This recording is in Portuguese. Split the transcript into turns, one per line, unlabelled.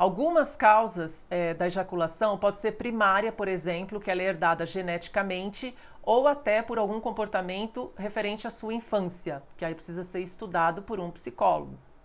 Algumas causas é, da ejaculação pode ser primária, por exemplo, que ela é herdada geneticamente ou até por algum comportamento referente à sua infância, que aí precisa ser estudado por um psicólogo.